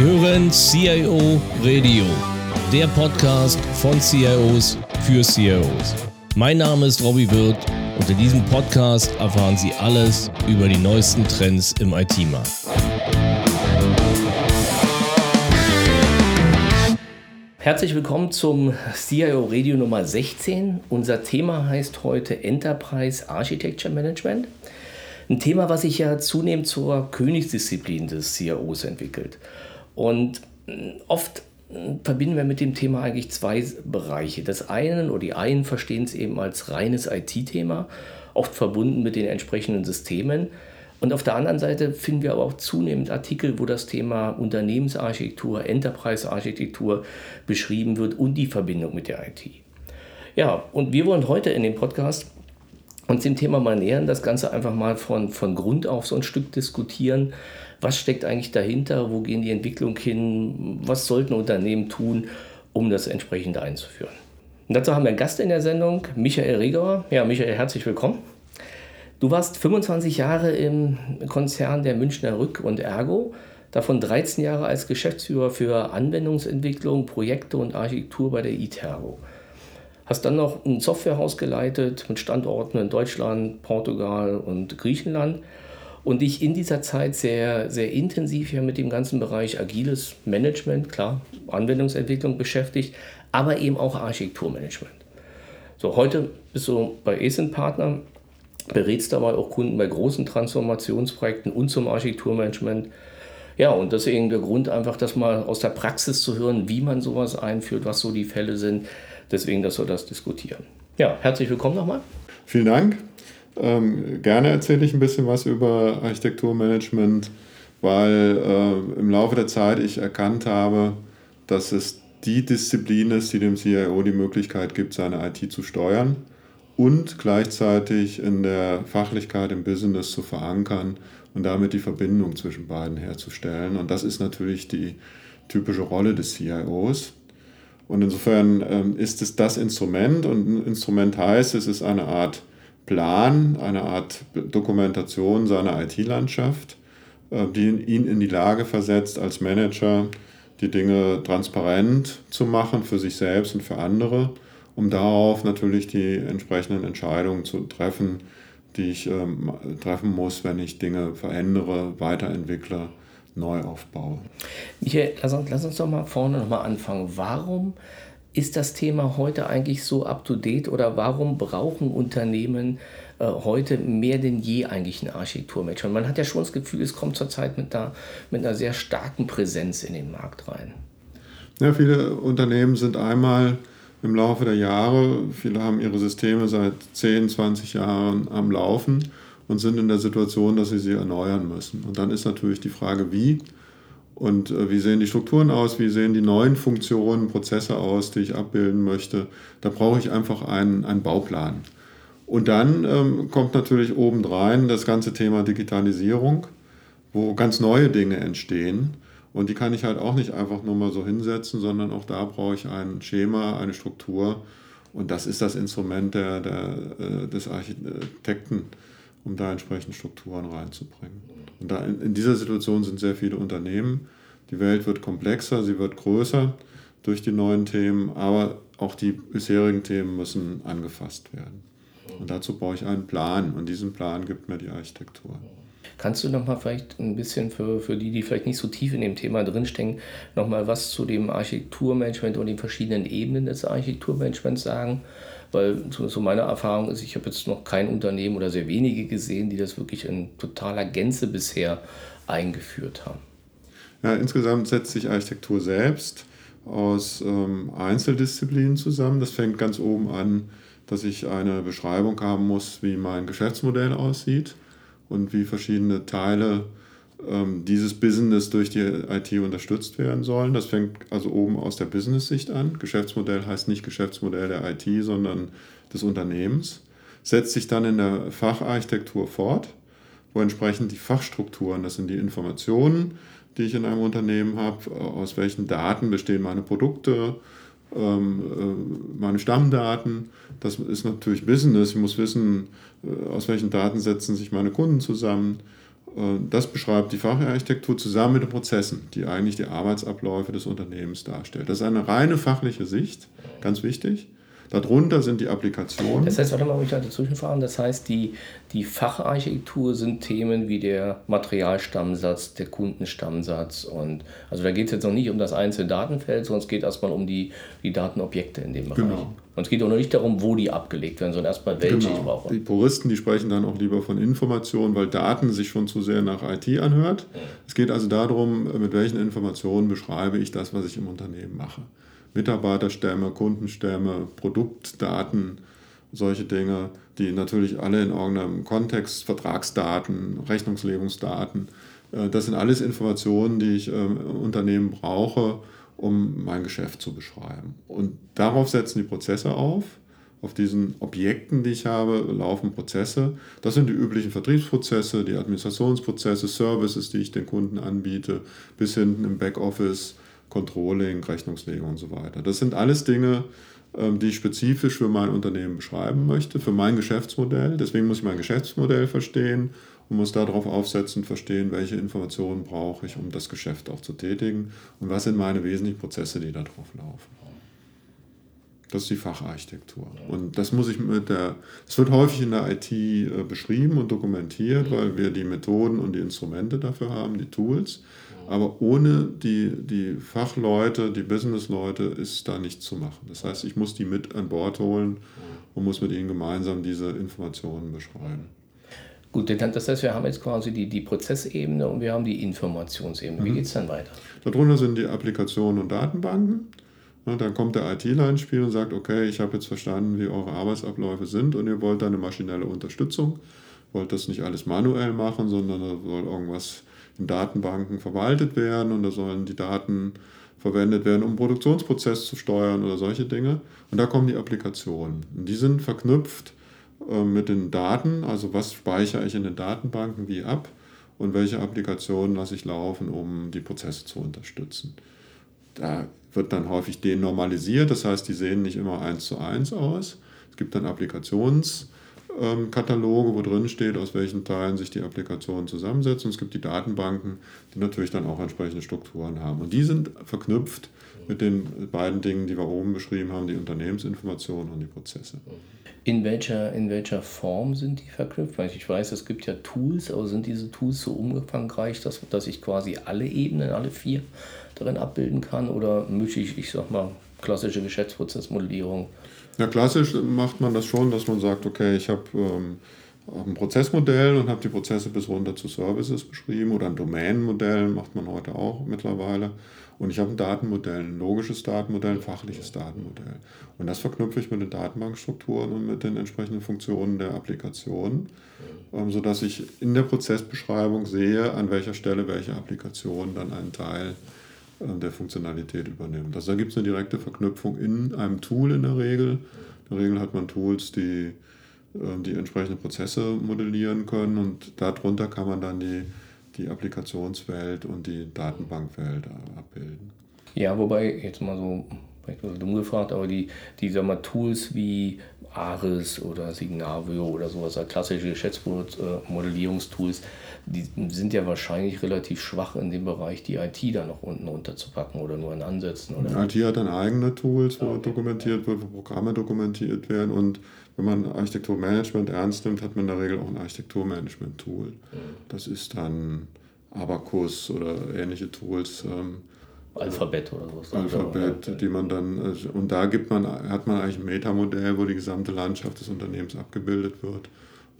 Sie hören CIO Radio, der Podcast von CIOs für CIOs. Mein Name ist Robbie Wirth und in diesem Podcast erfahren Sie alles über die neuesten Trends im IT-Markt. Herzlich willkommen zum CIO Radio Nummer 16. Unser Thema heißt heute Enterprise Architecture Management. Ein Thema, was sich ja zunehmend zur Königsdisziplin des CIOs entwickelt. Und mm, oft mm, verbinden wir mit dem Thema eigentlich zwei Bereiche. Das eine oder die einen verstehen es eben als reines IT-Thema, oft verbunden mit den entsprechenden Systemen. Und auf der anderen Seite finden wir aber auch zunehmend Artikel, wo das Thema Unternehmensarchitektur, Enterprise-Architektur beschrieben wird und die Verbindung mit der IT. Ja, und wir wollen heute in dem Podcast uns dem Thema mal nähern, das Ganze einfach mal von, von Grund auf so ein Stück diskutieren. Was steckt eigentlich dahinter? Wo gehen die Entwicklungen hin? Was sollten Unternehmen tun, um das entsprechend einzuführen? Und dazu haben wir einen Gast in der Sendung, Michael Regauer. Ja, Michael, herzlich willkommen. Du warst 25 Jahre im Konzern der Münchner Rück und Ergo, davon 13 Jahre als Geschäftsführer für Anwendungsentwicklung, Projekte und Architektur bei der ITERGO. Hast dann noch ein Softwarehaus geleitet mit Standorten in Deutschland, Portugal und Griechenland und dich in dieser Zeit sehr, sehr intensiv ja mit dem ganzen Bereich agiles Management, klar, Anwendungsentwicklung beschäftigt, aber eben auch Architekturmanagement. So, heute bist du bei ESIN Partner berätst dabei auch Kunden bei großen Transformationsprojekten und zum Architekturmanagement. Ja, und deswegen der Grund einfach, das mal aus der Praxis zu hören, wie man sowas einführt, was so die Fälle sind. Deswegen, dass wir das diskutieren. Ja, herzlich willkommen nochmal. Vielen Dank. Ähm, gerne erzähle ich ein bisschen was über Architekturmanagement, weil äh, im Laufe der Zeit ich erkannt habe, dass es die Disziplin ist, die dem CIO die Möglichkeit gibt, seine IT zu steuern und gleichzeitig in der Fachlichkeit im Business zu verankern und damit die Verbindung zwischen beiden herzustellen. Und das ist natürlich die typische Rolle des CIOs. Und insofern ähm, ist es das Instrument und ein Instrument heißt, es ist eine Art Plan, eine Art Dokumentation seiner IT-Landschaft, äh, die ihn in die Lage versetzt, als Manager die Dinge transparent zu machen für sich selbst und für andere um darauf natürlich die entsprechenden Entscheidungen zu treffen, die ich ähm, treffen muss, wenn ich Dinge verändere, weiterentwickle, neu aufbaue. Michael, lass uns, lass uns doch mal vorne nochmal anfangen. Warum ist das Thema heute eigentlich so up-to-date oder warum brauchen Unternehmen äh, heute mehr denn je eigentlich ein Architekturmatch? Und man hat ja schon das Gefühl, es kommt zurzeit mit einer, mit einer sehr starken Präsenz in den Markt rein. Ja, viele Unternehmen sind einmal im Laufe der Jahre. Viele haben ihre Systeme seit 10, 20 Jahren am Laufen und sind in der Situation, dass sie sie erneuern müssen. Und dann ist natürlich die Frage, wie und äh, wie sehen die Strukturen aus, wie sehen die neuen Funktionen, Prozesse aus, die ich abbilden möchte. Da brauche ich einfach einen, einen Bauplan. Und dann ähm, kommt natürlich obendrein das ganze Thema Digitalisierung, wo ganz neue Dinge entstehen und die kann ich halt auch nicht einfach nur mal so hinsetzen, sondern auch da brauche ich ein Schema, eine Struktur. Und das ist das Instrument der, der, äh, des Architekten, um da entsprechend Strukturen reinzubringen. Und da in, in dieser Situation sind sehr viele Unternehmen. Die Welt wird komplexer, sie wird größer durch die neuen Themen, aber auch die bisherigen Themen müssen angefasst werden. Und dazu brauche ich einen Plan und diesen Plan gibt mir die Architektur. Kannst du noch mal vielleicht ein bisschen für, für die, die vielleicht nicht so tief in dem Thema drinstecken, noch mal was zu dem Architekturmanagement und den verschiedenen Ebenen des Architekturmanagements sagen? Weil so, so meine Erfahrung ist, ich habe jetzt noch kein Unternehmen oder sehr wenige gesehen, die das wirklich in totaler Gänze bisher eingeführt haben. Ja, insgesamt setzt sich Architektur selbst aus ähm, Einzeldisziplinen zusammen. Das fängt ganz oben an, dass ich eine Beschreibung haben muss, wie mein Geschäftsmodell aussieht und wie verschiedene Teile ähm, dieses Business durch die IT unterstützt werden sollen. Das fängt also oben aus der Business-Sicht an. Geschäftsmodell heißt nicht Geschäftsmodell der IT, sondern des Unternehmens. Setzt sich dann in der Facharchitektur fort, wo entsprechend die Fachstrukturen, das sind die Informationen, die ich in einem Unternehmen habe, aus welchen Daten bestehen meine Produkte, ähm, äh, meine Stammdaten. Das ist natürlich Business. Ich muss wissen, äh, aus welchen Daten setzen sich meine Kunden zusammen. Äh, das beschreibt die Facharchitektur zusammen mit den Prozessen, die eigentlich die Arbeitsabläufe des Unternehmens darstellt. Das ist eine reine fachliche Sicht, ganz wichtig. Darunter sind die Applikationen. Das heißt, warte mal, ich da dazwischen fahren. Das heißt, die, die Facharchitektur sind Themen wie der Materialstammsatz, der Kundenstammsatz. Und also da geht es jetzt noch nicht um das einzelne Datenfeld, sondern es geht erstmal um die, die Datenobjekte in dem Bereich. Genau. Und es geht auch noch nicht darum, wo die abgelegt werden, sondern erstmal welche genau. ich brauche. Die Puristen, die sprechen dann auch lieber von Informationen, weil Daten sich schon zu sehr nach IT anhört. Ja. Es geht also darum, mit welchen Informationen beschreibe ich das, was ich im Unternehmen mache. Mitarbeiterstämme, Kundenstämme, Produktdaten, solche Dinge, die natürlich alle in irgendeinem Kontext, Vertragsdaten, Rechnungslegungsdaten, äh, das sind alles Informationen, die ich im ähm, Unternehmen brauche, um mein Geschäft zu beschreiben. Und darauf setzen die Prozesse auf. Auf diesen Objekten, die ich habe, laufen Prozesse. Das sind die üblichen Vertriebsprozesse, die Administrationsprozesse, Services, die ich den Kunden anbiete, bis hinten im Backoffice Controlling, Rechnungslegung und so weiter. Das sind alles Dinge, ähm, die ich spezifisch für mein Unternehmen beschreiben möchte, für mein Geschäftsmodell. Deswegen muss ich mein Geschäftsmodell verstehen und muss darauf aufsetzen, verstehen, welche Informationen brauche ich, um das Geschäft auch zu tätigen und was sind meine wesentlichen Prozesse, die darauf laufen. Das ist die Facharchitektur. Und das muss ich mit der, das wird häufig in der IT äh, beschrieben und dokumentiert, weil wir die Methoden und die Instrumente dafür haben, die Tools. Aber ohne die, die Fachleute, die Businessleute ist da nichts zu machen. Das heißt, ich muss die mit an Bord holen und muss mit ihnen gemeinsam diese Informationen beschreiben. Gut, das heißt, wir haben jetzt quasi die, die Prozessebene und wir haben die Informationsebene. Wie mhm. geht es dann weiter? Darunter sind die Applikationen und Datenbanken. dann kommt der ITler ins Spiel und sagt, okay, ich habe jetzt verstanden, wie eure Arbeitsabläufe sind und ihr wollt da eine maschinelle Unterstützung. Wollt das nicht alles manuell machen, sondern da soll irgendwas in Datenbanken verwaltet werden und da sollen die Daten verwendet werden, um Produktionsprozess zu steuern oder solche Dinge. Und da kommen die Applikationen. Und die sind verknüpft äh, mit den Daten, also was speichere ich in den Datenbanken wie ab und welche Applikationen lasse ich laufen, um die Prozesse zu unterstützen. Da wird dann häufig denormalisiert, das heißt, die sehen nicht immer eins zu eins aus. Es gibt dann Applikations- ähm, Kataloge, wo drin steht, aus welchen Teilen sich die Applikationen zusammensetzen. Und es gibt die Datenbanken, die natürlich dann auch entsprechende Strukturen haben. Und die sind verknüpft mit den beiden Dingen, die wir oben beschrieben haben, die Unternehmensinformationen und die Prozesse. In welcher, in welcher Form sind die verknüpft? Ich weiß, es gibt ja Tools, aber sind diese Tools so umfangreich, dass, dass ich quasi alle Ebenen, alle vier darin abbilden kann? Oder möchte ich, ich sag mal, klassische Geschäftsprozessmodellierung ja, klassisch macht man das schon, dass man sagt, okay, ich habe ähm, ein Prozessmodell und habe die Prozesse bis runter zu Services beschrieben oder ein Domänenmodell macht man heute auch mittlerweile. Und ich habe ein Datenmodell, ein logisches Datenmodell, ein fachliches Datenmodell. Und das verknüpfe ich mit den Datenbankstrukturen und mit den entsprechenden Funktionen der Applikation, ähm, sodass ich in der Prozessbeschreibung sehe, an welcher Stelle welche Applikation dann einen Teil äh, der Funktionalität übernimmt. Also da gibt es eine direkte Verknüpfung in einem Tool in der Regel. In der Regel hat man Tools, die äh, die entsprechenden Prozesse modellieren können und darunter kann man dann die, die Applikationswelt und die Datenbankwelt abbilden. Ja, wobei, jetzt mal so, dumm gefragt, aber die, die sag mal, Tools wie Ares oder Signavio oder sowas, klassische Geschäftsmodellierungstools, die sind ja wahrscheinlich relativ schwach in dem Bereich, die IT da noch unten runterzupacken oder nur in Ansätzen. Oder? IT hat dann eigene Tools, wo okay. dokumentiert wird, wo Programme dokumentiert werden und wenn man Architekturmanagement ernst nimmt, hat man in der Regel auch ein Architekturmanagement-Tool. Mhm. Das ist dann Abacus oder ähnliche Tools. Ähm, Alphabet oder so. Alphabet, die man dann, also, und da gibt man, hat man eigentlich ein Metamodell, wo die gesamte Landschaft des Unternehmens abgebildet wird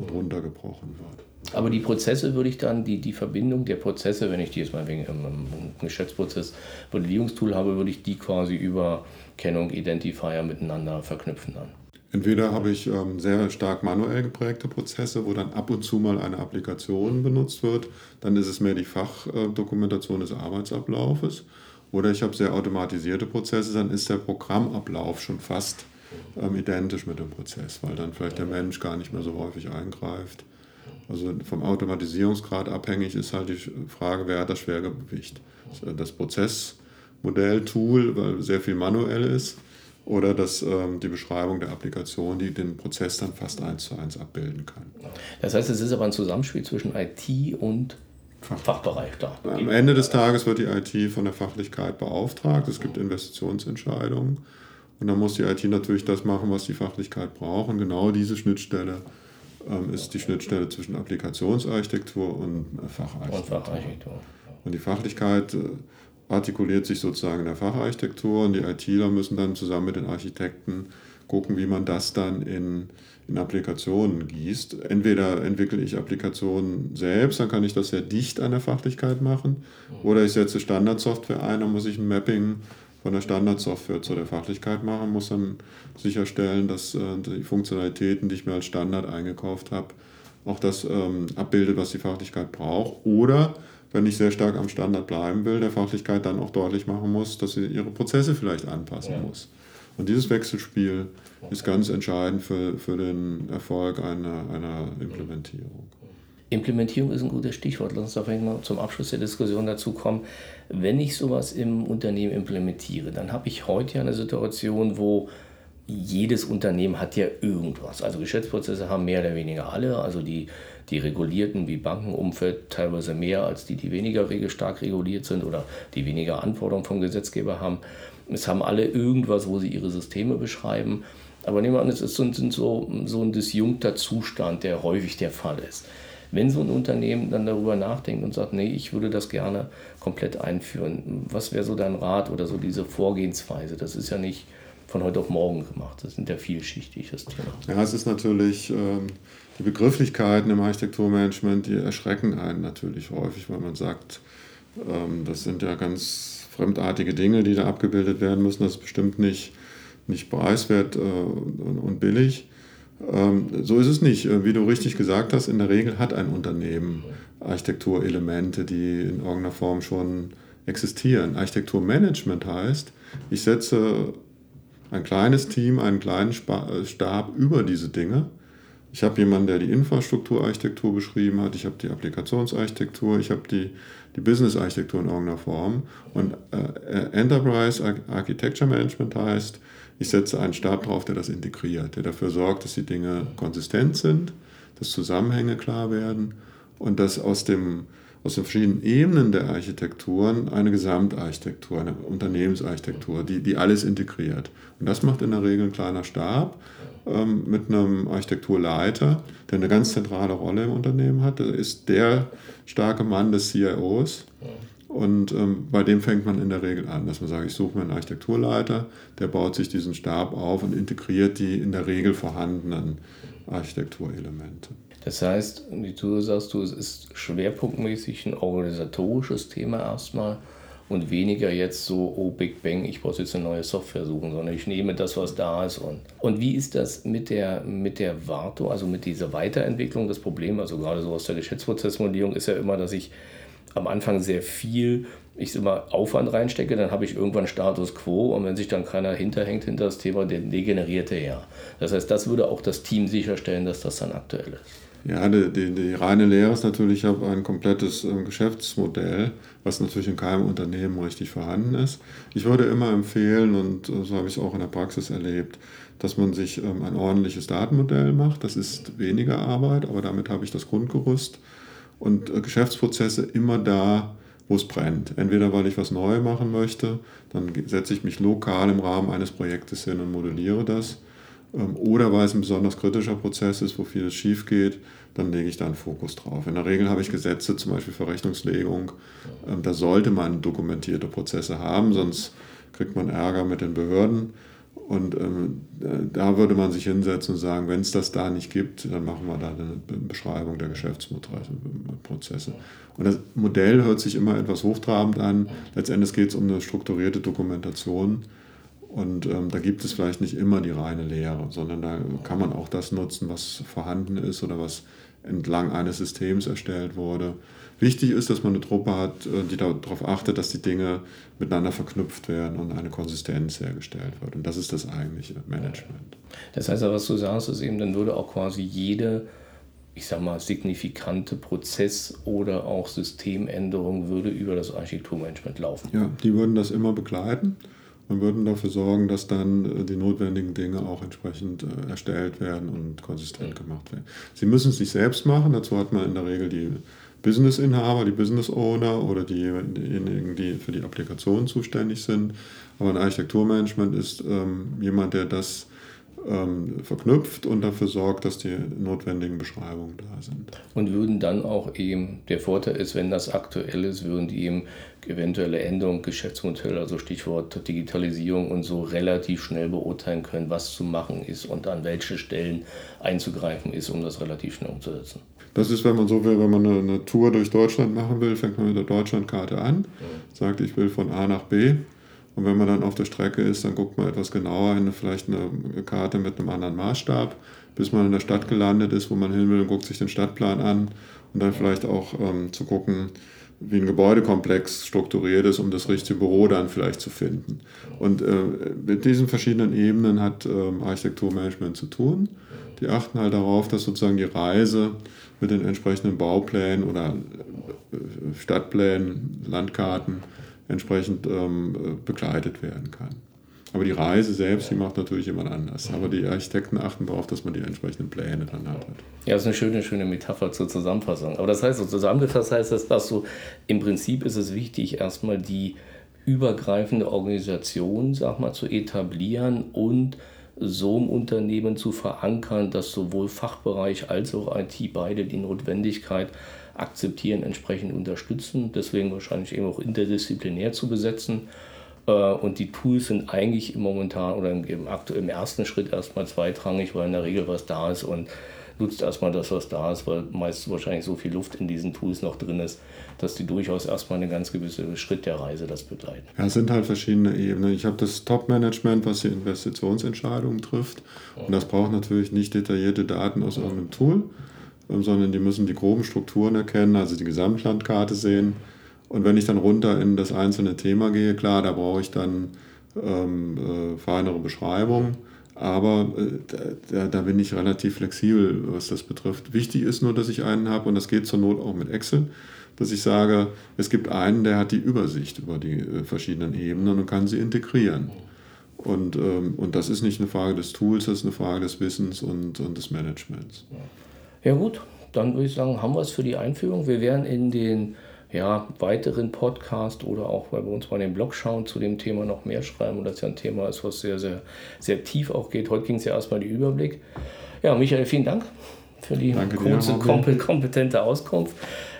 und runtergebrochen wird. Aber die Prozesse würde ich dann, die, die Verbindung der Prozesse, wenn ich die jetzt mal wegen einem Geschäftsprozess Modellierungstool habe, würde ich die quasi über Kennung, Identifier miteinander verknüpfen dann. Entweder habe ich ähm, sehr stark manuell geprägte Prozesse, wo dann ab und zu mal eine Applikation benutzt wird. Dann ist es mehr die Fachdokumentation des Arbeitsablaufes. Oder ich habe sehr automatisierte Prozesse, dann ist der Programmablauf schon fast ähm, identisch mit dem Prozess, weil dann vielleicht der Mensch gar nicht mehr so häufig eingreift. Also vom Automatisierungsgrad abhängig ist halt die Frage, wer hat das Schwergewicht. Das Prozessmodell-Tool, weil sehr viel manuell ist, oder das, ähm, die Beschreibung der Applikation, die den Prozess dann fast eins zu eins abbilden kann. Das heißt, es ist aber ein Zusammenspiel zwischen IT und Fachbereich da. Am Ende des Tages wird die IT von der Fachlichkeit beauftragt. Es gibt Investitionsentscheidungen. Und dann muss die IT natürlich das machen, was die Fachlichkeit braucht. Und genau diese Schnittstelle ähm, ist die Schnittstelle zwischen Applikationsarchitektur und Facharchitektur. Und, Facharchitektur. und die Fachlichkeit äh, artikuliert sich sozusagen in der Facharchitektur und die ITler müssen dann zusammen mit den Architekten gucken, wie man das dann in, in Applikationen gießt. Entweder entwickle ich Applikationen selbst, dann kann ich das sehr dicht an der Fachlichkeit machen, oder ich setze Standardsoftware ein, dann muss ich ein Mapping von der Standardsoftware zu der Fachlichkeit machen, muss dann sicherstellen, dass äh, die Funktionalitäten, die ich mir als Standard eingekauft habe, auch das ähm, abbildet, was die Fachlichkeit braucht. Oder wenn ich sehr stark am Standard bleiben will, der Fachlichkeit dann auch deutlich machen muss, dass sie ihre Prozesse vielleicht anpassen ja. muss. Und dieses Wechselspiel ist ganz entscheidend für, für den Erfolg einer, einer Implementierung. Implementierung ist ein gutes Stichwort. Lass uns doch mal zum Abschluss der Diskussion dazu kommen. Wenn ich sowas im Unternehmen implementiere, dann habe ich heute ja eine Situation, wo jedes Unternehmen hat ja irgendwas. Also Geschäftsprozesse haben mehr oder weniger alle. Also die, die regulierten wie Bankenumfeld teilweise mehr als die, die weniger stark reguliert sind oder die weniger Anforderungen vom Gesetzgeber haben. Es haben alle irgendwas, wo sie ihre Systeme beschreiben. Aber nehmen wir an, es ist so, so, so ein disjunkter Zustand, der häufig der Fall ist. Wenn so ein Unternehmen dann darüber nachdenkt und sagt, nee, ich würde das gerne komplett einführen, was wäre so dein Rat oder so diese Vorgehensweise? Das ist ja nicht von heute auf morgen gemacht. Das sind ja vielschichtig, das Thema. Ja, es ist natürlich, ähm, die Begrifflichkeiten im Architekturmanagement, die erschrecken einen natürlich häufig, weil man sagt, ähm, das sind ja ganz fremdartige Dinge, die da abgebildet werden müssen. Das ist bestimmt nicht, nicht preiswert äh, und, und billig. Ähm, so ist es nicht. Äh, wie du richtig gesagt hast, in der Regel hat ein Unternehmen Architekturelemente, die in irgendeiner Form schon existieren. Architekturmanagement heißt, ich setze ein kleines Team, einen kleinen äh, Stab über diese Dinge. Ich habe jemanden, der die Infrastrukturarchitektur beschrieben hat, ich habe die Applikationsarchitektur, ich habe die, die Business-Architektur in irgendeiner Form. Und äh, Enterprise Architecture Management heißt, ich setze einen Stab drauf, der das integriert, der dafür sorgt, dass die Dinge konsistent sind, dass Zusammenhänge klar werden und dass aus, dem, aus den verschiedenen Ebenen der Architekturen eine Gesamtarchitektur, eine Unternehmensarchitektur, die, die alles integriert. Und das macht in der Regel ein kleiner Stab ähm, mit einem Architekturleiter, der eine ganz zentrale Rolle im Unternehmen hat. Das ist der starke Mann des CIOs. Und ähm, bei dem fängt man in der Regel an, dass man sagt, ich suche mir einen Architekturleiter, der baut sich diesen Stab auf und integriert die in der Regel vorhandenen Architekturelemente. Das heißt, wie du sagst, du, es ist schwerpunktmäßig ein organisatorisches Thema erstmal und weniger jetzt so, oh Big Bang, ich muss jetzt eine neue Software suchen, sondern ich nehme das, was da ist. Und, und wie ist das mit der, mit der Wartung, also mit dieser Weiterentwicklung? Das Problem, also gerade so aus der Geschäftsprozessmodellierung, ist ja immer, dass ich am Anfang sehr viel ich immer Aufwand reinstecke, dann habe ich irgendwann Status quo und wenn sich dann keiner hinterhängt hinter das Thema, degeneriert er ja. Das heißt, das würde auch das Team sicherstellen, dass das dann aktuell ist. Ja, die, die, die reine Lehre ist natürlich ich habe ein komplettes äh, Geschäftsmodell, was natürlich in keinem Unternehmen richtig vorhanden ist. Ich würde immer empfehlen, und äh, so habe ich es auch in der Praxis erlebt, dass man sich ähm, ein ordentliches Datenmodell macht. Das ist weniger Arbeit, aber damit habe ich das Grundgerüst und äh, Geschäftsprozesse immer da, wo es brennt. Entweder weil ich was neu machen möchte, dann setze ich mich lokal im Rahmen eines Projektes hin und modelliere das. Ähm, oder weil es ein besonders kritischer Prozess ist, wo vieles schief geht, dann lege ich da einen Fokus drauf. In der Regel habe ich Gesetze, zum Beispiel für Rechnungslegung. Ähm, da sollte man dokumentierte Prozesse haben, sonst kriegt man Ärger mit den Behörden. Und ähm, da würde man sich hinsetzen und sagen, wenn es das da nicht gibt, dann machen wir da eine Beschreibung der Geschäftsprozesse. Und das Modell hört sich immer etwas hochtrabend an. Letztendlich geht es um eine strukturierte Dokumentation. Und ähm, da gibt es vielleicht nicht immer die reine Lehre, sondern da kann man auch das nutzen, was vorhanden ist oder was entlang eines Systems erstellt wurde. Wichtig ist, dass man eine Truppe hat, äh, die darauf achtet, dass die Dinge miteinander verknüpft werden und eine Konsistenz hergestellt wird. Und das ist das eigentliche Management. Das heißt, was du sagst, ist eben, dann würde auch quasi jede, ich sag mal, signifikante Prozess- oder auch Systemänderung würde über das Architekturmanagement laufen. Ja, die würden das immer begleiten und würden dafür sorgen, dass dann äh, die notwendigen Dinge auch entsprechend äh, erstellt werden und konsistent gemacht werden. Sie müssen es nicht selbst machen, dazu hat man in der Regel die Business-Inhaber, die Business-Owner oder diejenigen, die für die Applikation zuständig sind. Aber ein Architekturmanagement ist ähm, jemand, der das ähm, verknüpft und dafür sorgt, dass die notwendigen Beschreibungen da sind. Und würden dann auch eben, der Vorteil ist, wenn das aktuell ist, würden die eben eventuelle Änderungen, Geschäftsmodell, also Stichwort Digitalisierung und so relativ schnell beurteilen können, was zu machen ist und an welche Stellen einzugreifen ist, um das relativ schnell umzusetzen. Das ist, wenn man so will, wenn man eine, eine Tour durch Deutschland machen will, fängt man mit der Deutschlandkarte an, ja. sagt, ich will von A nach B und wenn man dann auf der Strecke ist, dann guckt man etwas genauer in vielleicht eine Karte mit einem anderen Maßstab, bis man in der Stadt gelandet ist, wo man hin will und guckt sich den Stadtplan an und dann vielleicht auch ähm, zu gucken, wie ein Gebäudekomplex strukturiert ist, um das richtige Büro dann vielleicht zu finden. Und äh, mit diesen verschiedenen Ebenen hat ähm, Architekturmanagement zu tun. Die achten halt darauf, dass sozusagen die Reise mit den entsprechenden Bauplänen oder äh, Stadtplänen, Landkarten entsprechend ähm, begleitet werden kann. Aber die Reise selbst, die macht natürlich jemand anders. Aber die Architekten achten darauf, dass man die entsprechenden Pläne dann hat. Ja, das ist eine schöne, schöne Metapher zur Zusammenfassung. Aber das heißt, so zusammengefasst heißt das, dass so im Prinzip ist es wichtig, erstmal die übergreifende Organisation, sag mal, zu etablieren und so im Unternehmen zu verankern, dass sowohl Fachbereich als auch IT beide die Notwendigkeit akzeptieren, entsprechend unterstützen. Deswegen wahrscheinlich eben auch interdisziplinär zu besetzen. Äh, und die Tools sind eigentlich momentan oder im, im ersten Schritt erstmal zweitrangig, weil in der Regel was da ist und nutzt erstmal das, was da ist, weil meist wahrscheinlich so viel Luft in diesen Tools noch drin ist, dass die durchaus erstmal einen ganz gewissen Schritt der Reise das begleiten. Ja, es sind halt verschiedene Ebenen. Ich habe das Top-Management, was die Investitionsentscheidungen trifft. Und das braucht natürlich nicht detaillierte Daten aus irgendeinem Tool, sondern die müssen die groben Strukturen erkennen, also die Gesamtlandkarte sehen. Und wenn ich dann runter in das einzelne Thema gehe, klar, da brauche ich dann ähm, äh, feinere Beschreibungen. Aber äh, da, da, bin ich relativ flexibel, was das betrifft. Wichtig ist nur, dass ich einen habe, und das geht zur Not auch mit Excel, dass ich sage, es gibt einen, der hat die Übersicht über die äh, verschiedenen Ebenen und kann sie integrieren. Und, ähm, und das ist nicht eine Frage des Tools, das ist eine Frage des Wissens und, und des Managements. Ja gut, dann würde ich sagen, haben wir es für die Einführung. Wir werden in den ja, weiteren Podcast oder auch bei uns mal den Blog schauen zu dem Thema noch mehr schreiben und das ja ein Thema ist, was sehr, sehr, sehr tief auch geht. Heute ging es ja erstmal die Überblick. Ja, Michael, vielen Dank für die Danke kurze, dir, kompetente Auskunft.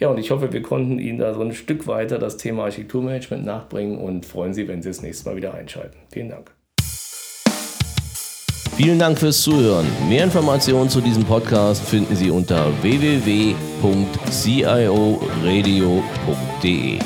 Ja, und ich hoffe, wir konnten Ihnen da so ein Stück weiter das Thema Architekturmanagement nachbringen und freuen Sie, wenn Sie das nächste Mal wieder einschalten. Vielen Dank. Vielen Dank fürs Zuhören. Mehr Informationen zu diesem Podcast finden Sie unter www.cioradio.de.